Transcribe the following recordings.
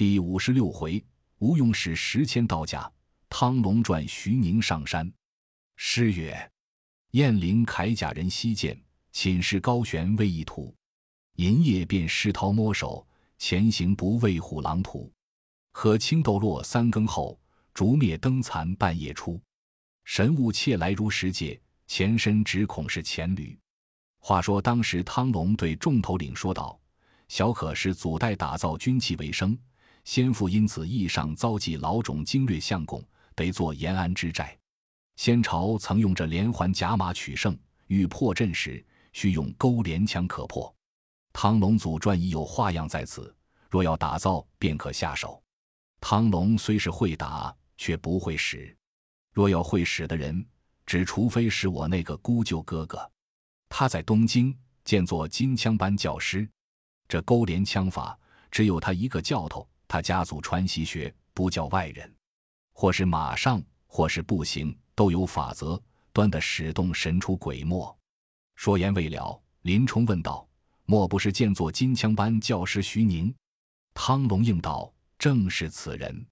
第五十六回，吴用使十千道甲，汤龙传徐宁上山。诗曰：“雁翎铠甲人西见，寝室高悬未一图。银叶便石涛摸手，前行不畏虎狼图。可青豆落三更后，烛灭灯残半夜出。神物窃来如石界，前身只恐是黔驴。”话说当时汤龙对众头领说道：“小可是祖代打造军器为生。”先父因此义上遭际老种经略相公，得做延安之债。先朝曾用着连环甲马取胜，欲破阵时，须用钩镰枪可破。汤龙祖传已有画样在此，若要打造，便可下手。汤龙虽是会打，却不会使。若要会使的人，只除非是我那个姑舅哥哥，他在东京见作金枪班教师，这钩镰枪法只有他一个教头。他家族传习学，不叫外人，或是马上，或是步行，都有法则，端得使动神出鬼没。说言未了，林冲问道：“莫不是见作金枪班教师徐宁？”汤龙应道：“正是此人。”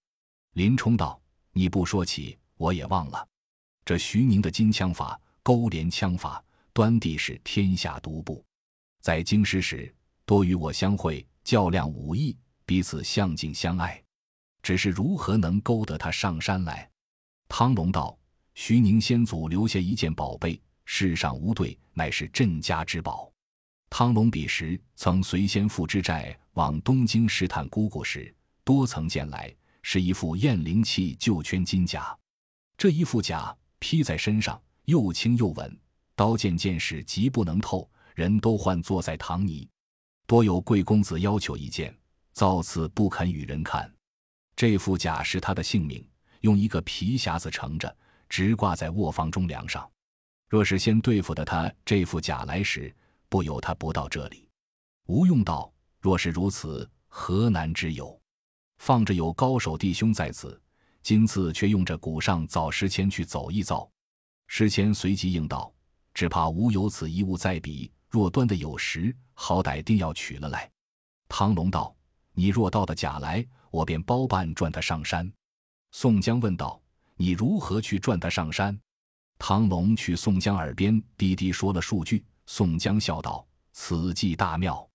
林冲道：“你不说起，我也忘了。这徐宁的金枪法、勾连枪法，端地是天下独步，在京师时，多与我相会，较量武艺。”彼此相敬相爱，只是如何能勾得他上山来？汤龙道：“徐宁先祖留下一件宝贝，世上无对，乃是镇家之宝。汤龙彼时曾随先父之寨往东京试探姑姑时，多曾见来，是一副燕翎器旧圈金甲。这一副甲披在身上，又轻又稳，刀剑剑士极不能透，人都唤坐在唐尼。多有贵公子要求一件。”造次不肯与人看，这副甲是他的性命，用一个皮匣子盛着，直挂在卧房中梁上。若是先对付的他这副甲来时，不由他不到这里。吴用道：“若是如此，何难之有？放着有高手弟兄在此，今次却用着古上早时前去走一遭。”时迁随即应道：“只怕吾有此一物在彼，若端的有时，好歹定要取了来。”唐龙道。你若到的假来，我便包办赚他上山。宋江问道：“你如何去赚他上山？”唐龙去宋江耳边低低说了数句。宋江笑道：“此计大妙。”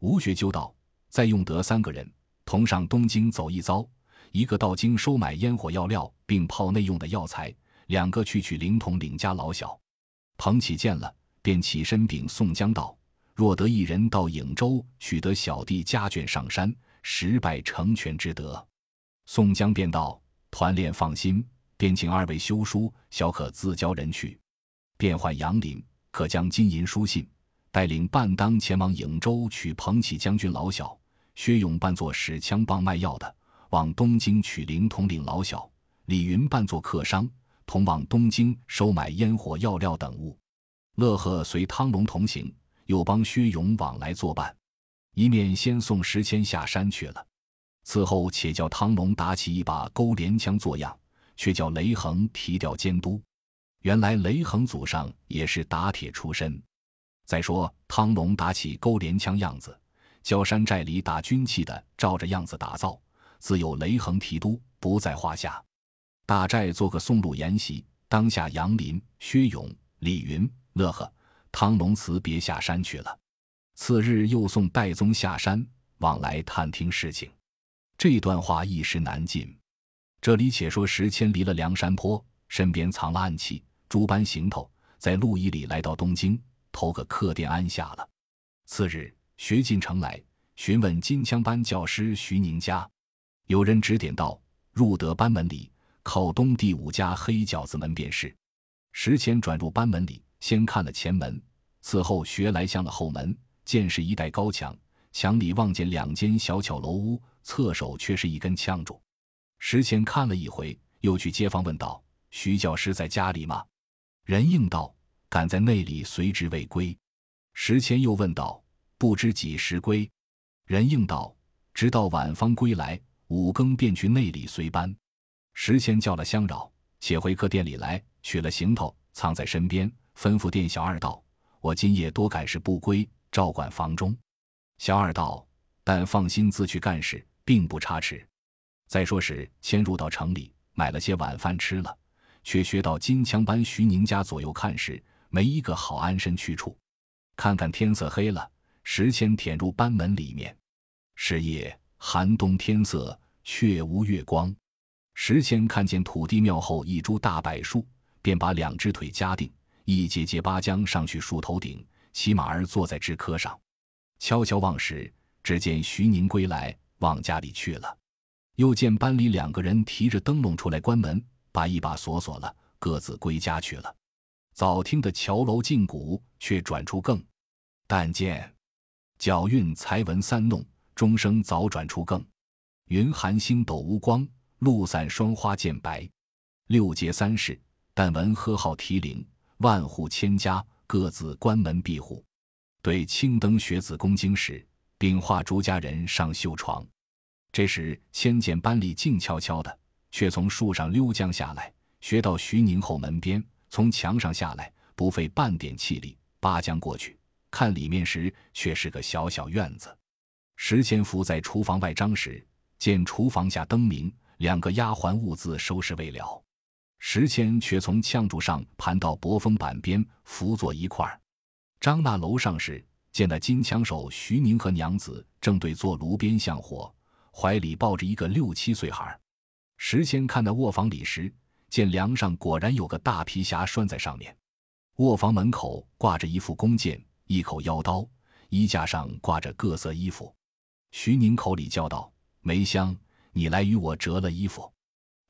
吴学究道：“再用得三个人，同上东京走一遭，一个到京收买烟火药料，并炮内用的药材；两个去取灵童领家老小。”彭起见了，便起身禀宋江道。若得一人到颍州取得小弟家眷上山，实拜成全之德。宋江便道：“团练放心，便请二位修书，小可自交人去。便唤杨林，可将金银书信，带领半当前往颍州取彭起将军老小。薛勇扮作使枪棒卖药的，往东京取灵统领老小。李云扮作客商，同往东京收买烟火药料等物。乐和随汤龙同行。”又帮薛勇往来作伴，一面先送石谦下山去了。此后且叫汤龙打起一把钩镰枪做样，却叫雷横提调监督。原来雷横祖上也是打铁出身。再说汤龙打起钩镰枪样子，叫山寨里打军器的照着样子打造，自有雷横提督，不在话下。大寨做个送路筵席，当下杨林、薛勇、李云、乐呵。汤龙辞别下山去了，次日又送戴宗下山，往来探听事情。这段话一时难尽。这里且说石谦离了梁山坡，身边藏了暗器，诸般行头，在路一里来到东京，投个客店安下了。次日，学进城来询问金枪班教师徐宁家，有人指点道：入得班门里，靠东第五家黑饺子门便是。石谦转入班门里。先看了前门，此后学来向了后门，见是一带高墙，墙里望见两间小巧楼屋，侧首却是一根枪柱。石谦看了一回，又去街坊问道：“徐教师在家里吗？”人应道：“赶在内里随之未归。”石谦又问道：“不知几时归？”人应道：“直到晚方归来，五更便去内里随班。”石谦叫了相扰，且回客店里来，取了行头，藏在身边。吩咐店小二道：“我今夜多改事不归，照管房中。”小二道：“但放心，自去干事，并不差池。再说是迁入到城里，买了些晚饭吃了，却学到金枪班徐宁家左右看时，没一个好安身去处。看看天色黑了，时迁舔入班门里面。是夜，寒冬天色，却无月光。时迁看见土地庙后一株大柏树，便把两只腿夹定，一节节扒将上去树头顶，骑马儿坐在枝柯上，悄悄望时，只见徐宁归来，往家里去了。又见班里两个人提着灯笼出来关门，把一把锁锁了，各自归家去了。早听得桥楼进鼓，却转出更。但见脚韵才闻三弄。钟声早转出更，云寒星斗无光，露散霜花渐白。六节三世，但闻喝号啼铃，万户千家各自关门闭户。对青灯学子攻经时，禀画诸家人上绣床。这时千简班里静悄悄的，却从树上溜将下来，学到徐宁后门边，从墙上下来，不费半点气力，扒将过去。看里面时，却是个小小院子。石千福在厨房外张时，见厨房下灯明，两个丫鬟兀自收拾未了。石谦却从炝柱上盘到薄风板边，伏坐一块儿。张那楼上时，见那金枪手徐宁和娘子正对坐炉边向火，怀里抱着一个六七岁孩儿。石谦看那卧房里时，见梁上果然有个大皮匣拴在上面，卧房门口挂着一副弓箭，一口腰刀，衣架上挂着各色衣服。徐宁口里叫道：“梅香，你来与我折了衣服。”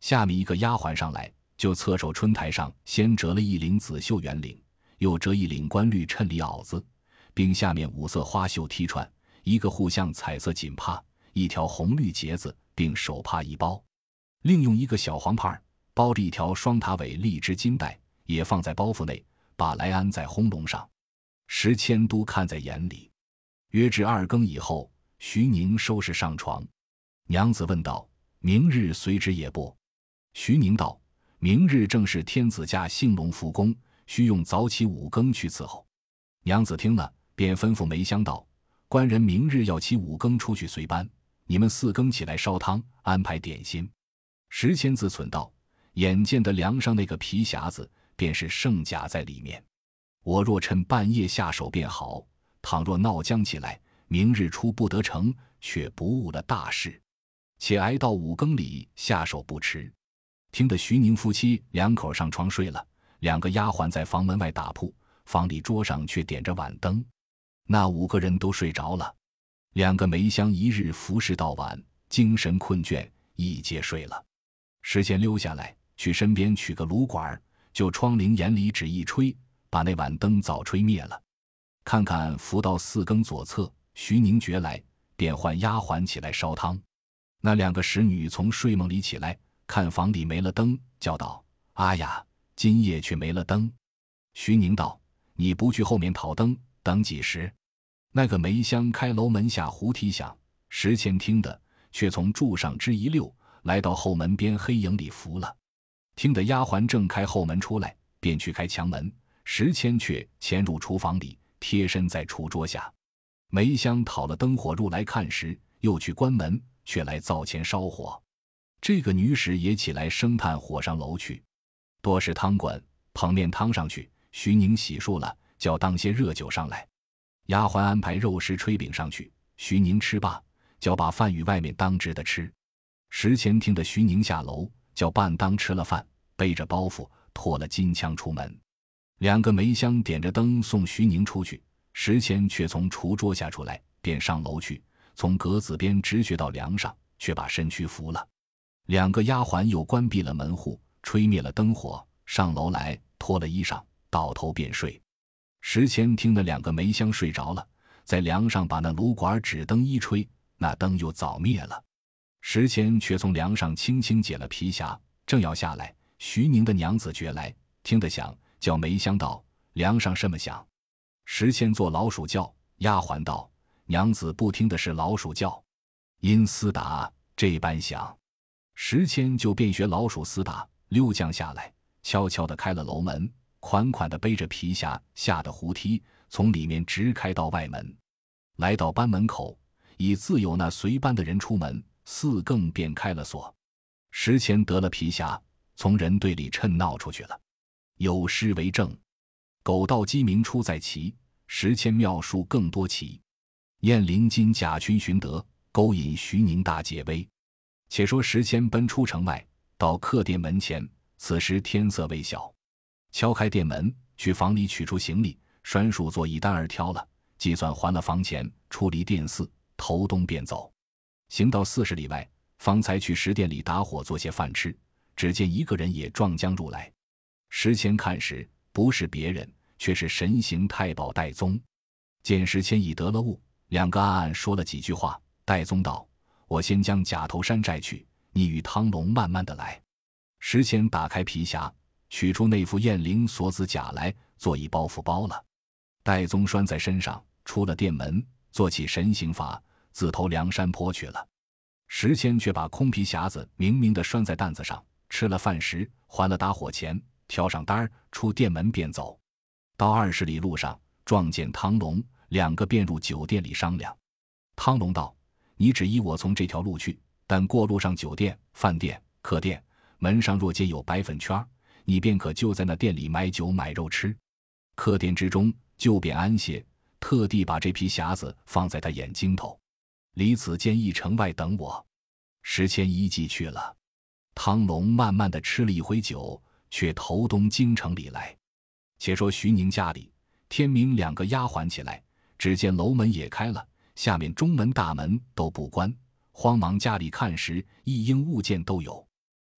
下面一个丫鬟上来，就侧手春台上先折了一领紫绣圆领，又折一领官绿衬里袄子，并下面五色花绣踢串，一个互相彩色锦帕，一条红绿结子，并手帕一包，另用一个小黄帕包着一条双塔尾荔枝金带，也放在包袱内，把来安在轰笼上。石迁都看在眼里。约至二更以后。徐宁收拾上床，娘子问道：“明日随之也不？”徐宁道：“明日正是天子驾兴隆复宫，需用早起五更去伺候。”娘子听了，便吩咐梅香道：“官人明日要起五更出去随班，你们四更起来烧汤，安排点心。”石谦自忖道：“眼见的梁上那个皮匣子，便是圣甲在里面。我若趁半夜下手便好，倘若闹僵起来。”明日出不得城，却不误了大事，且挨到五更里下手不迟。听得徐宁夫妻两口上床睡了，两个丫鬟在房门外打铺，房里桌上却点着晚灯。那五个人都睡着了，两个梅香一日服侍到晚，精神困倦，一皆睡了。时间溜下来，去身边取个炉管，就窗棂眼里只一吹，把那晚灯早吹灭了。看看扶到四更左侧。徐宁觉来，便唤丫鬟起来烧汤。那两个使女从睡梦里起来，看房里没了灯，叫道：“阿呀，今夜却没了灯。”徐宁道：“你不去后面讨灯，等几时？”那个梅香开楼门下胡提响，石谦听的，却从柱上支一溜，来到后门边黑影里伏了。听得丫鬟正开后门出来，便去开墙门。石谦却潜入厨房里，贴身在厨桌下。梅香讨了灯火入来看时，又去关门，却来灶前烧火。这个女使也起来生炭火上楼去，多是汤滚，捧面汤上去。徐宁洗漱了，叫当些热酒上来。丫鬟安排肉食炊饼上去。徐宁吃罢，叫把饭与外面当值的吃。石前听得徐宁下楼，叫半当吃了饭，背着包袱，拖了金枪出门。两个梅香点着灯送徐宁出去。石谦却从厨桌下出来，便上楼去，从格子边直学到梁上，却把身躯扶了。两个丫鬟又关闭了门户，吹灭了灯火，上楼来脱了衣裳，倒头便睡。石谦听得两个梅香睡着了，在梁上把那炉管纸灯一吹，那灯又早灭了。石谦却从梁上轻轻解了皮匣，正要下来，徐宁的娘子觉来，听得响，叫梅香道：“梁上什么响？”石谦做老鼠叫，丫鬟道：“娘子不听的是老鼠叫，因厮打这般响。”石谦就便学老鼠厮打，溜将下来，悄悄地开了楼门，款款地背着皮匣下的胡梯，从里面直开到外门，来到班门口，已自有那随班的人出门，四更便开了锁。石前得了皮匣，从人队里趁闹出去了。有诗为证：“狗盗鸡鸣出在齐，石迁妙术更多奇。燕陵今贾群寻得，勾引徐宁大解威。”且说时迁奔出城外，到客店门前。此时天色未晓，敲开店门，去房里取出行李，拴束做一单儿挑了，计算还了房钱，出离店肆，头东便走。行到四十里外，方才去食店里打火做些饭吃。只见一个人也撞将入来。时迁看时，不是别人，却是神行太保戴宗。见时迁已得了物，两个暗暗说了几句话。戴宗道：“我先将假头山摘去，你与汤龙慢慢的来。”石谦打开皮匣，取出那副燕翎锁子甲来，做一包袱包了。戴宗拴在身上，出了店门，做起神行法，自投梁山坡去了。石谦却把空皮匣子明明的拴在担子上，吃了饭时还了打火钱，挑上单儿出店门便走。到二十里路上，撞见汤龙，两个便入酒店里商量。汤龙道：“你只依我从这条路去，但过路上酒店、饭店、客店。”门上若见有白粉圈，你便可就在那店里买酒买肉吃。客店之中就便安歇，特地把这皮匣子放在他眼睛头。离此间一城外等我。石谦依计去了。汤龙慢慢的吃了一回酒，却投东京城里来。且说徐宁家里，天明两个丫鬟起来，只见楼门也开了，下面中门大门都不关，慌忙家里看时，一应物件都有。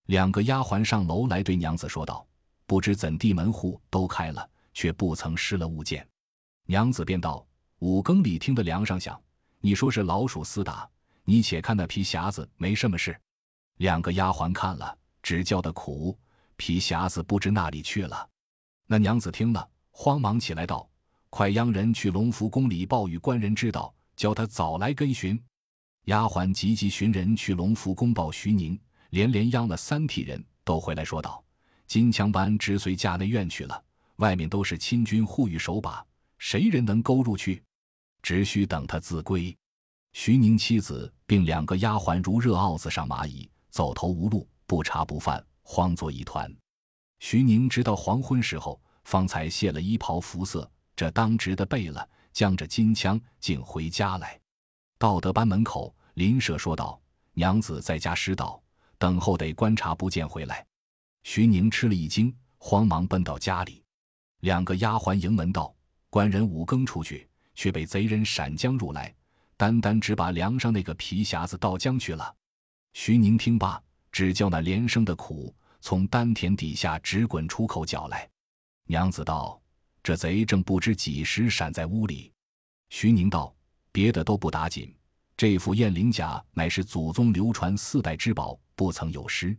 两个丫鬟上楼来，对娘子说道：“不知怎地门户都开了，却不曾失了物件。”娘子便道：“五更里听得梁上响，你说是老鼠厮打，你且看那皮匣子没什么事。”两个丫鬟看了，只叫的苦，皮匣子不知哪里去了。那娘子听了，慌忙起来道：“快央人去隆福宫里报与官人知道，叫他早来跟寻。”丫鬟急急寻人去隆福宫报徐宁。连连央了三替人都回来说道：“金枪班直随驾内院去了，外面都是亲军护御守把，谁人能勾入去？只需等他自归。”徐宁妻子并两个丫鬟如热鏊子上蚂蚁，走投无路，不茶不饭，慌作一团。徐宁直到黄昏时候，方才卸了衣袍服色，这当值的备了，将着金枪，竟回家来。到得班门口，邻舍说道：“娘子在家失道。”等候得观察不见回来，徐宁吃了一惊，慌忙奔到家里。两个丫鬟迎门道：“官人五更出去，却被贼人闪将入来，单单只把梁上那个皮匣子倒将去了。”徐宁听罢，只叫那连声的苦从丹田底下直滚出口角来。娘子道：“这贼正不知几时闪在屋里。”徐宁道：“别的都不打紧，这副燕翎甲乃是祖宗流传四代之宝。”不曾有失，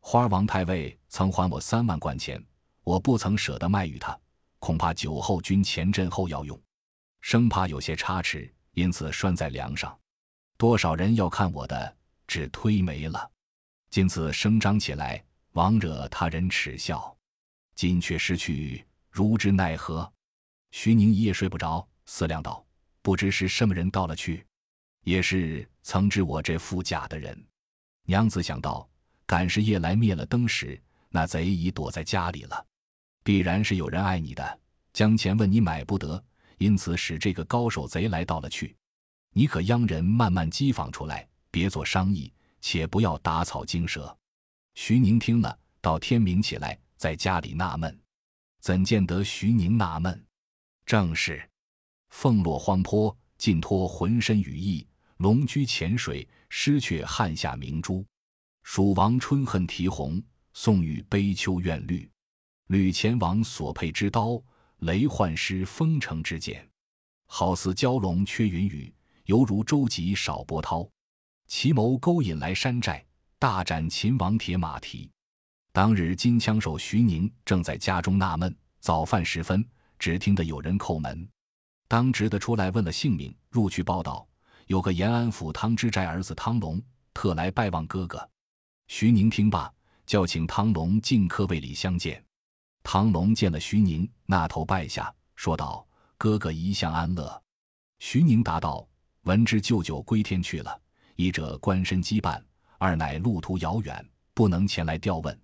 花王太尉曾还我三万贯钱，我不曾舍得卖与他，恐怕酒后军前阵后要用，生怕有些差池，因此拴在梁上。多少人要看我的，只推没了。今次声张起来，枉惹他人耻笑，今却失去，如之奈何？徐宁一夜睡不着，思量道：不知是什么人到了去，也是曾知我这副甲的人。娘子想到，赶是夜来灭了灯时，那贼已躲在家里了，必然是有人爱你的，将钱问你买不得，因此使这个高手贼来到了去。你可央人慢慢机访出来，别做商议，且不要打草惊蛇。徐宁听了，到天明起来，在家里纳闷，怎见得徐宁纳闷？正是凤落荒坡，尽脱浑身羽翼。龙居浅水，失却汉下明珠；蜀王春恨啼红，宋玉悲秋怨绿。吕前王所佩之刀，雷幻师封城之剑。好似蛟龙缺云雨，犹如舟楫少波涛。奇谋勾引来山寨，大斩秦王铁马蹄。当日金枪手徐宁正在家中纳闷，早饭时分，只听得有人叩门，当值的出来问了姓名，入去报道。有个延安府汤之寨儿子汤龙，特来拜望哥哥。徐宁听罢，叫请汤龙进客位里相见。汤龙见了徐宁，那头拜下，说道：“哥哥一向安乐。”徐宁答道：“闻知舅舅归天去了，一者官身羁绊，二乃路途遥远，不能前来调问，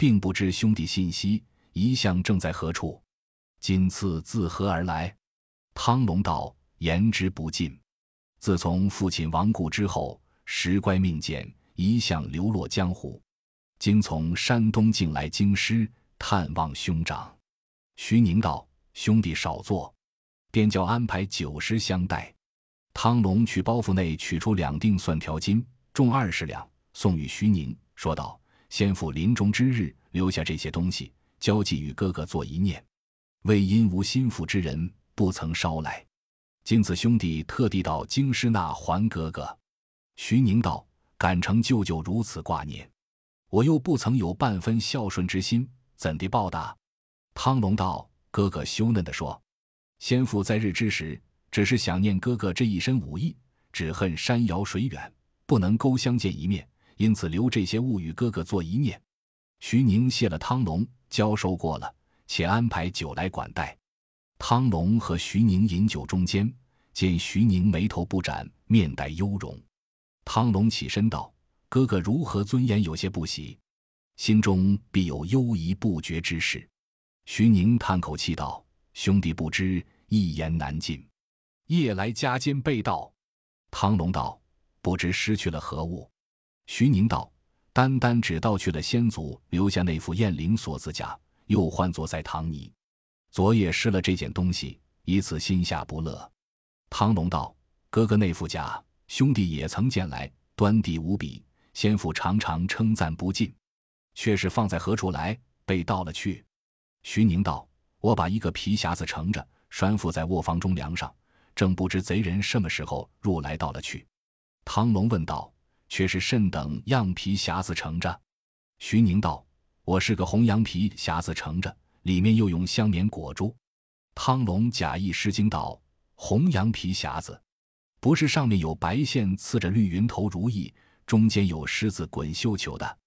并不知兄弟信息，一向正在何处？今次自何而来？”汤龙道：“言之不尽。自从父亲亡故之后，时乖命贱，一向流落江湖。今从山东境来京师探望兄长。”徐宁道：“兄弟少坐。”便叫安排酒食相待。汤龙去包袱内取出两锭蒜条金，重二十两，送与徐宁，说道：“先父临终之日留下这些东西，交寄与哥哥做一念。为因无心腹之人，不曾捎来。今子兄弟特地到京师那还哥哥。”徐宁道：“敢承舅舅如此挂念，我又不曾有半分孝顺之心，怎地报答？”汤龙道：“哥哥羞嫩地说。”先父在日之时，只是想念哥哥这一身武艺，只恨山遥水远，不能勾相见一面，因此留这些物与哥哥做一念。徐宁谢了汤龙，交收过了，且安排酒来管待。汤龙和徐宁饮酒中间，见徐宁眉头不展，面带忧容。汤龙起身道：“哥哥如何尊严有些不喜，心中必有忧疑不决之事。”徐宁叹口气道。兄弟不知，一言难尽。夜来家间被盗，汤龙道：“不知失去了何物。”徐宁道：“单单只盗去了先祖留下那副燕翎锁子甲，又唤作在唐尼。昨夜失了这件东西，以此心下不乐。”汤龙道：“哥哥那副甲，兄弟也曾见来，端地无比，先父常常称赞不尽，却是放在何处来？被盗了去。”徐宁道。我把一个皮匣子盛着，拴缚在卧房中梁上，正不知贼人什么时候入来到了去。汤龙问道：“却是甚等样皮匣子盛着？”徐宁道：“我是个红羊皮匣子盛着，里面又用香棉裹住。”汤龙假意失惊道：“红羊皮匣子，不是上面有白线刺着绿云头如意，中间有狮子滚绣球的？”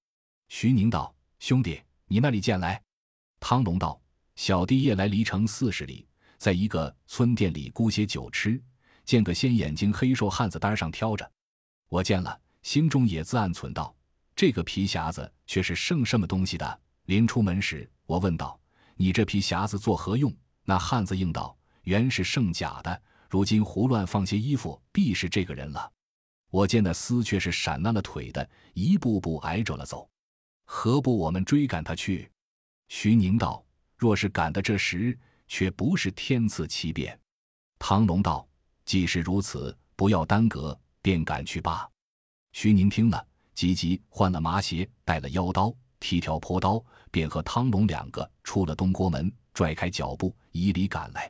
徐宁道：“兄弟，你那里见来？”汤龙道。小弟夜来离城四十里，在一个村店里沽些酒吃，见个鲜眼睛黑瘦汉子单上挑着，我见了，心中也自暗忖道：这个皮匣子却是剩什么东西的？临出门时，我问道：你这皮匣子作何用？那汉子应道：原是剩假的，如今胡乱放些衣服，必是这个人了。我见那厮却是闪烂了腿的，一步步挨着了走，何不我们追赶他去？徐宁道。若是赶得这时，却不是天赐奇变。唐龙道：“既是如此，不要耽搁，便赶去罢。”徐宁听了，急急换了麻鞋，带了腰刀、提条坡刀，便和汤龙两个出了东郭门，拽开脚步，以里赶来。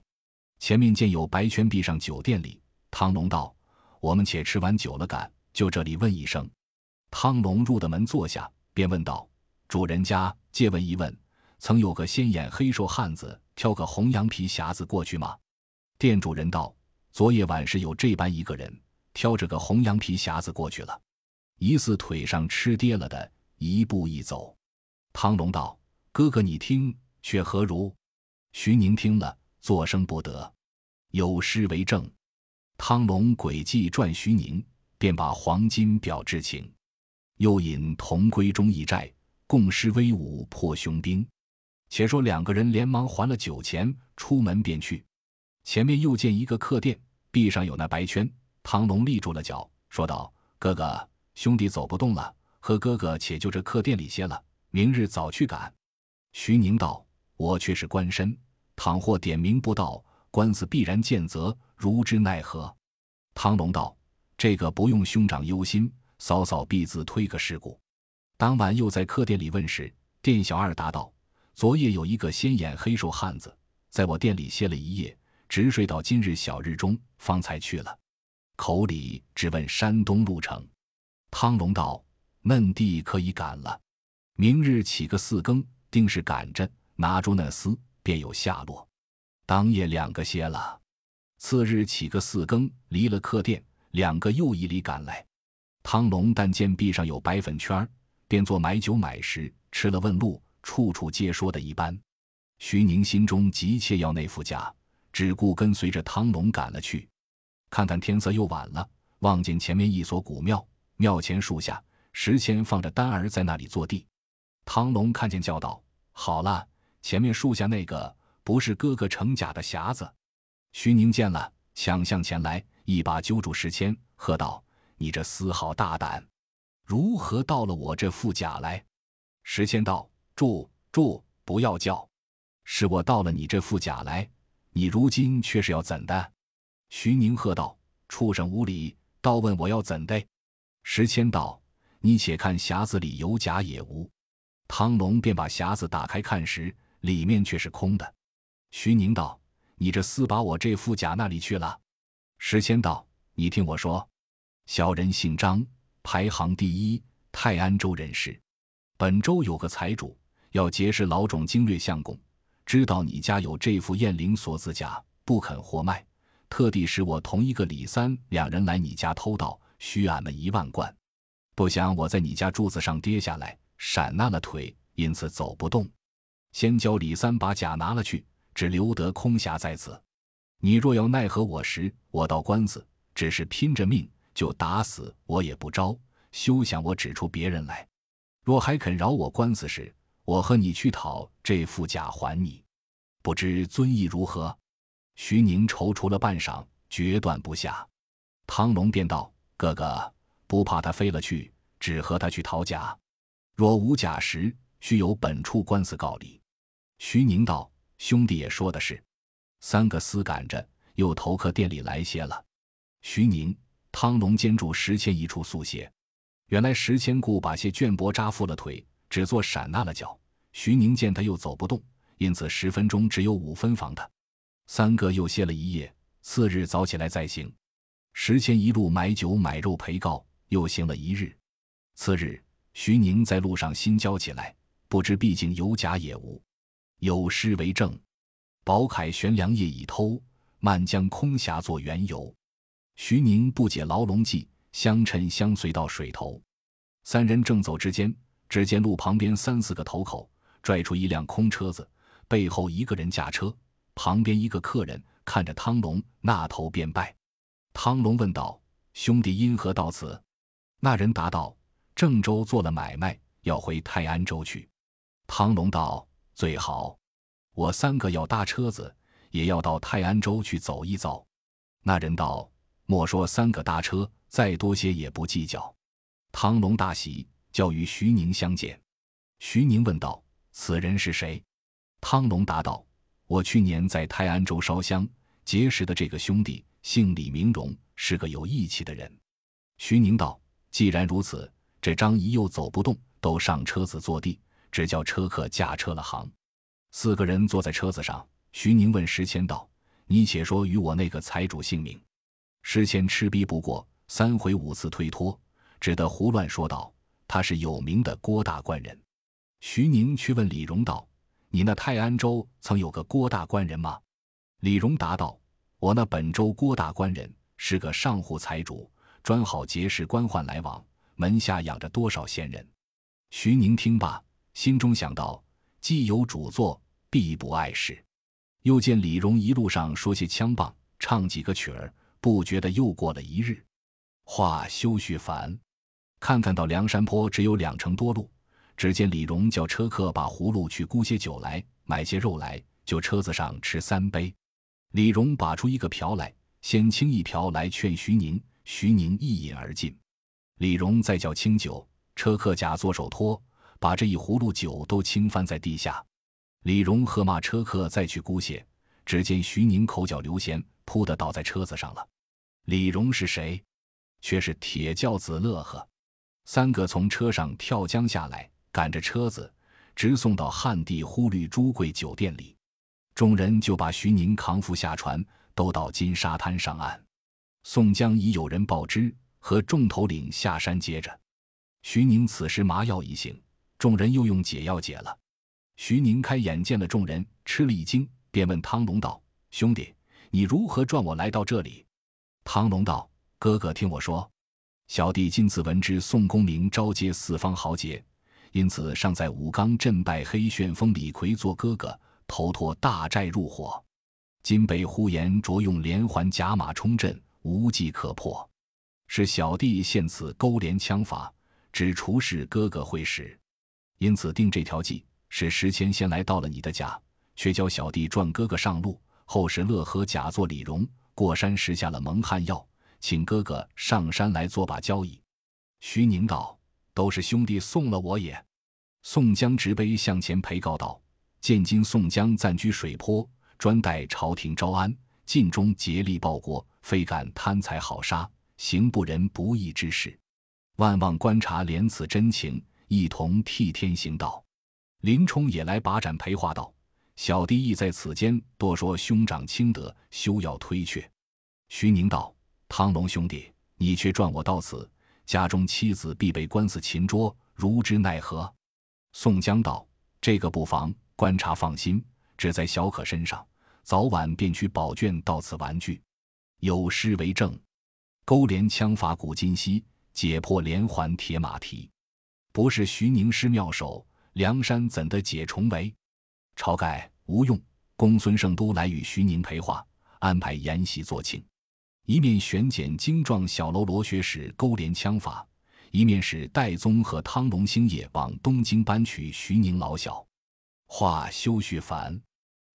前面见有白圈壁上酒店里，汤龙道：“我们且吃完酒了，赶就这里问一声。”汤龙入的门坐下，便问道：“主人家，借问一问。”曾有个鲜眼黑瘦汉子挑个红羊皮匣子过去吗？店主人道：“昨夜晚是有这般一个人挑着个红羊皮匣子过去了，疑似腿上吃跌了的，一步一走。”汤龙道：“哥哥你听，却何如？”徐宁听了，作声不得。有诗为证：汤龙诡计赚徐宁，便把黄金表至情，又引同归忠义债，共施威武破雄兵。且说两个人连忙还了酒钱，出门便去。前面又见一个客店，壁上有那白圈。汤龙立住了脚，说道：“哥哥，兄弟走不动了，和哥哥且就这客店里歇了，明日早去赶。”徐宁道：“我却是官身，倘或点名不到，官司必然见责，如之奈何？”唐龙道：“这个不用兄长忧心，嫂嫂必自推个事故。”当晚又在客店里问时，店小二答道。昨夜有一个鲜眼黑瘦汉子，在我店里歇了一夜，直睡到今日小日中，方才去了。口里只问山东路程。汤龙道：“嫩弟可以赶了，明日起个四更，定是赶着拿住那厮，便有下落。当夜两个歇了，次日起个四更，离了客店，两个又一里赶来。汤龙但见壁上有白粉圈，便做买酒买食，吃了问路。”处处皆说的一般，徐宁心中急切要那副甲，只顾跟随着汤龙赶了去。看看天色又晚了，望见前面一所古庙，庙前树下，石阡放着丹儿在那里坐地。汤龙看见，叫道：“好了，前面树下那个不是哥哥成甲的匣子。”徐宁见了，抢向前来，一把揪住石阡，喝道：“你这厮好大胆，如何到了我这副甲来？”石阡道：“住住，不要叫，是我到了你这副甲来，你如今却是要怎的？”徐宁喝道：“畜生无礼！”倒问我要怎的？石谦道：“你且看匣子里有假也无。”汤龙便把匣子打开看时，里面却是空的。徐宁道：“你这厮把我这副甲那里去了？”石谦道：“你听我说，小人姓张，排行第一，泰安州人士。本州有个财主要结识老种精略相公，知道你家有这副燕翎锁子甲，不肯活卖。”特地使我同一个李三两人来你家偷盗，需俺们一万贯。不想我在你家柱子上跌下来，闪烂了腿，因此走不动。先教李三把甲拿了去，只留得空匣在此。你若要奈何我时，我到官司，只是拼着命就打死我也不招。休想我指出别人来。若还肯饶我官司时，我和你去讨这副甲还你。不知尊意如何？徐宁踌躇了半晌，决断不下。汤龙便道：“哥哥，不怕他飞了去，只和他去讨假。若无假时，须由本处官司告理。”徐宁道：“兄弟也说的是。”三个厮赶着，又投客店里来歇了。徐宁、汤龙兼住石阡一处宿歇。原来石阡故把些绢帛扎缚了腿，只做闪纳了脚。徐宁见他又走不动，因此十分钟只有五分房他。三个又歇了一夜，次日早起来再行。石谦一路买酒买肉陪告，又行了一日。次日，徐宁在路上心焦起来，不知毕竟有假也无。有诗为证：“宝铠悬梁夜已偷，漫江空峡作缘由。”徐宁不解牢笼计，相趁相随到水头。三人正走之间，只见路旁边三四个头口拽出一辆空车子，背后一个人驾车。旁边一个客人看着汤龙，那头便拜。汤龙问道：“兄弟因何到此？”那人答道：“郑州做了买卖，要回泰安州去。”汤龙道：“最好，我三个要搭车子，也要到泰安州去走一遭。”那人道：“莫说三个搭车，再多些也不计较。”汤龙大喜，叫与徐宁相见。徐宁问道：“此人是谁？”汤龙答道。我去年在泰安州烧香结识的这个兄弟，姓李，名荣，是个有义气的人。徐宁道：“既然如此，这张仪又走不动，都上车子坐地，只叫车客驾车了行。”四个人坐在车子上。徐宁问石谦道：“你且说与我那个财主姓名。”石谦吃逼不过，三回五次推脱，只得胡乱说道：“他是有名的郭大官人。”徐宁去问李荣道。你那泰安州曾有个郭大官人吗？李荣答道：“我那本州郭大官人是个上户财主，专好结识官宦来往，门下养着多少闲人。”徐宁听罢，心中想到：既有主作，必不碍事。又见李荣一路上说些枪棒，唱几个曲儿，不觉得又过了一日。话休叙烦，看看到梁山坡只有两成多路。只见李荣叫车客把葫芦去沽些酒来，买些肉来，就车子上吃三杯。李荣把出一个瓢来，先倾一瓢来劝徐宁，徐宁一饮而尽。李荣再叫清酒，车客假作手托，把这一葫芦酒都倾翻在地下。李荣喝骂车客再去沽血，只见徐宁口角流涎，扑的倒在车子上了。李荣是谁？却是铁轿子乐呵。三个从车上跳江下来。赶着车子，直送到汉地忽律朱贵酒店里。众人就把徐宁扛扶下船，都到金沙滩上岸。宋江已有人报知，和众头领下山接着。徐宁此时麻药已醒，众人又用解药解了。徐宁开眼见了众人，吃了一惊，便问汤龙道：“兄弟，你如何撞我来到这里？”汤龙道：“哥哥听我说，小弟今自闻知宋公明招接四方豪杰。”因此，尚在武冈镇拜黑旋风李逵做哥哥，投托大寨入伙。今被呼延着用连环甲马冲阵，无计可破。是小弟献此勾连枪法，只除是哥哥会使，因此定这条计，是时迁先来到了你的家，却教小弟转哥哥上路。后是乐和假作李荣过山时下了蒙汗药，请哥哥上山来做把交易。徐宁道：“都是兄弟送了我也。”宋江执杯向前陪告道：“见今宋江暂居水泊，专待朝廷招安，尽忠竭力报国，非敢贪财好杀。”行不仁不义之事，万望观察怜此真情，一同替天行道。林冲也来把盏陪话道：“小弟亦在此间多说兄长清德，休要推却。”徐宁道：“汤龙兄弟，你却转我到此，家中妻子必被官司擒捉，如之奈何？”宋江道：“这个不妨，观察放心，只在小可身上，早晚便取宝卷到此玩具，有诗为证。”勾连枪法古今稀，解破连环铁马蹄。不是徐宁施妙手，梁山怎得解重围？晁盖、吴用、公孙胜都来与徐宁陪话，安排筵席作庆。一面选拣精壮小喽啰学使勾连枪法，一面使戴宗和汤龙星夜往东京搬取徐宁老小。话休叙繁。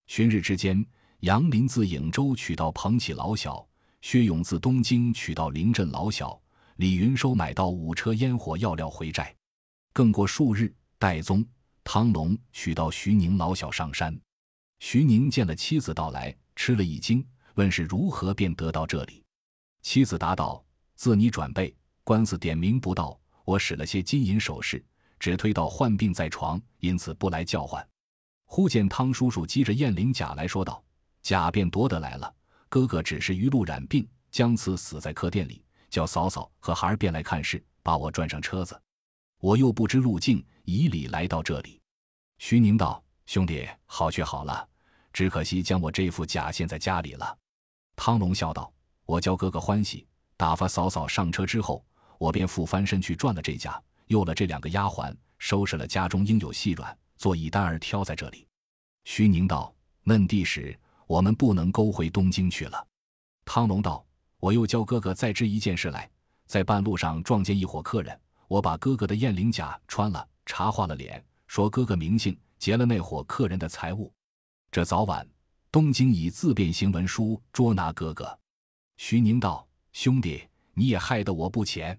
旬日之间，杨林自颍州取到彭起老小。薛勇自东京取到临镇老小，李云收买到五车烟火药料回寨。更过数日，戴宗、汤龙取到徐宁老小上山。徐宁见了妻子到来，吃了一惊，问是如何便得到这里。妻子答道：“自你转背，官司点名不到，我使了些金银首饰，只推到患病在床，因此不来叫唤。”忽见汤叔叔击着燕翎甲来说道：“甲便夺得来了。”哥哥只是余路染病，将此死在客店里，叫嫂嫂和孩儿便来看事，把我转上车子。我又不知路径，以礼来到这里。徐宁道：“兄弟，好却好了，只可惜将我这副甲献在家里了。”汤龙笑道：“我教哥哥欢喜，打发嫂嫂上车之后，我便复翻身去转了这甲，又了这两个丫鬟，收拾了家中应有细软，做一单儿挑在这里。”徐宁道：“嫩地时。”我们不能勾回东京去了。汤龙道：“我又教哥哥再知一件事来，在半路上撞见一伙客人，我把哥哥的燕翎甲穿了，茶化了脸，说哥哥名姓，劫了那伙客人的财物。这早晚，东京以自便行文书捉拿哥哥。”徐宁道：“兄弟，你也害得我不浅。”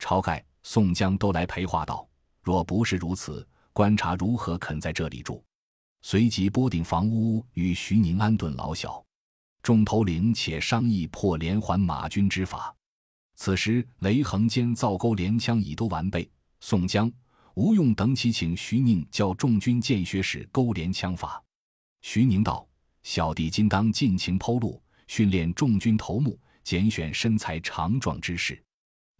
晁盖、宋江都来陪话道：“若不是如此，观察如何肯在这里住？”随即拨顶房屋与徐宁安顿老小，众头领且商议破连环马军之法。此时雷横间造钩连枪已都完备，宋江、吴用等起请徐宁教众军见学使钩连枪法。徐宁道：“小弟今当尽情剖路，训练众军头目，拣选身材强壮之士。”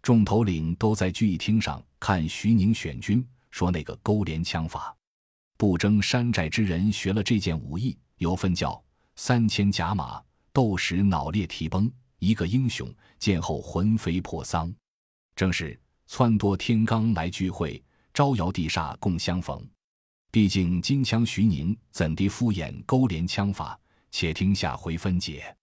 众头领都在聚义厅上看徐宁选军，说那个勾连枪法。不争山寨之人学了这件武艺，有份叫三千甲马斗时脑裂蹄崩，一个英雄见后魂飞魄丧。正是撺掇天罡来聚会，招摇地煞共相逢。毕竟金枪徐宁怎地敷衍勾连枪法？且听下回分解。